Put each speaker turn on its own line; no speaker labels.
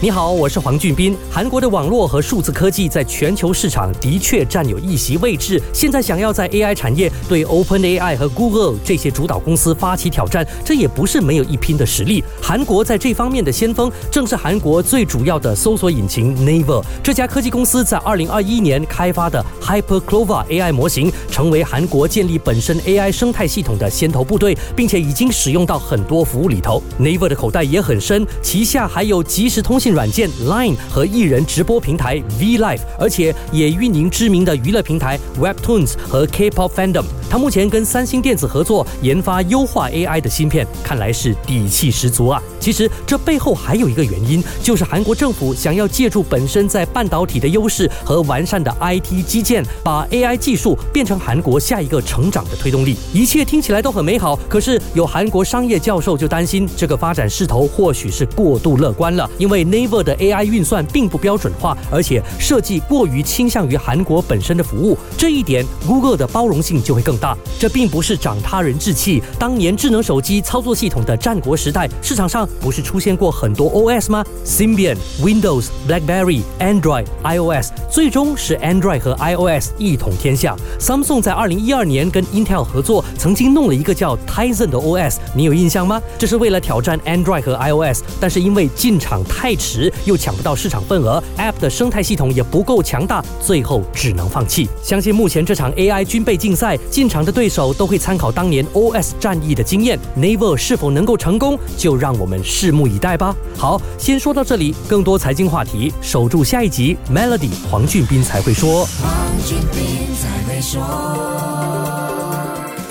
你好，我是黄俊斌。韩国的网络和数字科技在全球市场的确占有一席位置。现在想要在 AI 产业对 OpenAI 和 Google 这些主导公司发起挑战，这也不是没有一拼的实力。韩国在这方面的先锋，正是韩国最主要的搜索引擎 Naver。这家科技公司在2021年开发的 HyperCLOVA AI 模型，成为韩国建立本身 AI 生态系统的先头部队，并且已经使用到很多服务里头。Naver 的口袋也很深，旗下还有即时通信。软件 Line 和艺人直播平台 V Live，而且也运营知名的娱乐平台 Webtoons 和 K-pop Fandom。他目前跟三星电子合作研发优化 AI 的芯片，看来是底气十足啊。其实这背后还有一个原因，就是韩国政府想要借助本身在半导体的优势和完善的 IT 基建，把 AI 技术变成韩国下一个成长的推动力。一切听起来都很美好，可是有韩国商业教授就担心，这个发展势头或许是过度乐观了，因为 Naver 的 AI 运算并不标准化，而且设计过于倾向于韩国本身的服务，这一点 Google 的包容性就会更大。这并不是长他人志气，当年智能手机操作系统的战国时代，市场上。不是出现过很多 OS 吗？Symbian、Windows、BlackBerry、Android、iOS，最终是 Android 和 iOS 一统天下。Samsung 在2012年跟 Intel 合作，曾经弄了一个叫 Tizen 的 OS，你有印象吗？这是为了挑战 Android 和 iOS，但是因为进场太迟，时又抢不到市场份额，App 的生态系统也不够强大，最后只能放弃。相信目前这场 AI 军备竞赛，进场的对手都会参考当年 OS 战役的经验，Naver 是否能够成功，就让我们。拭目以待吧。好，先说到这里。更多财经话题，守住下一集。Melody 黄俊斌才会说。黄俊斌才会说。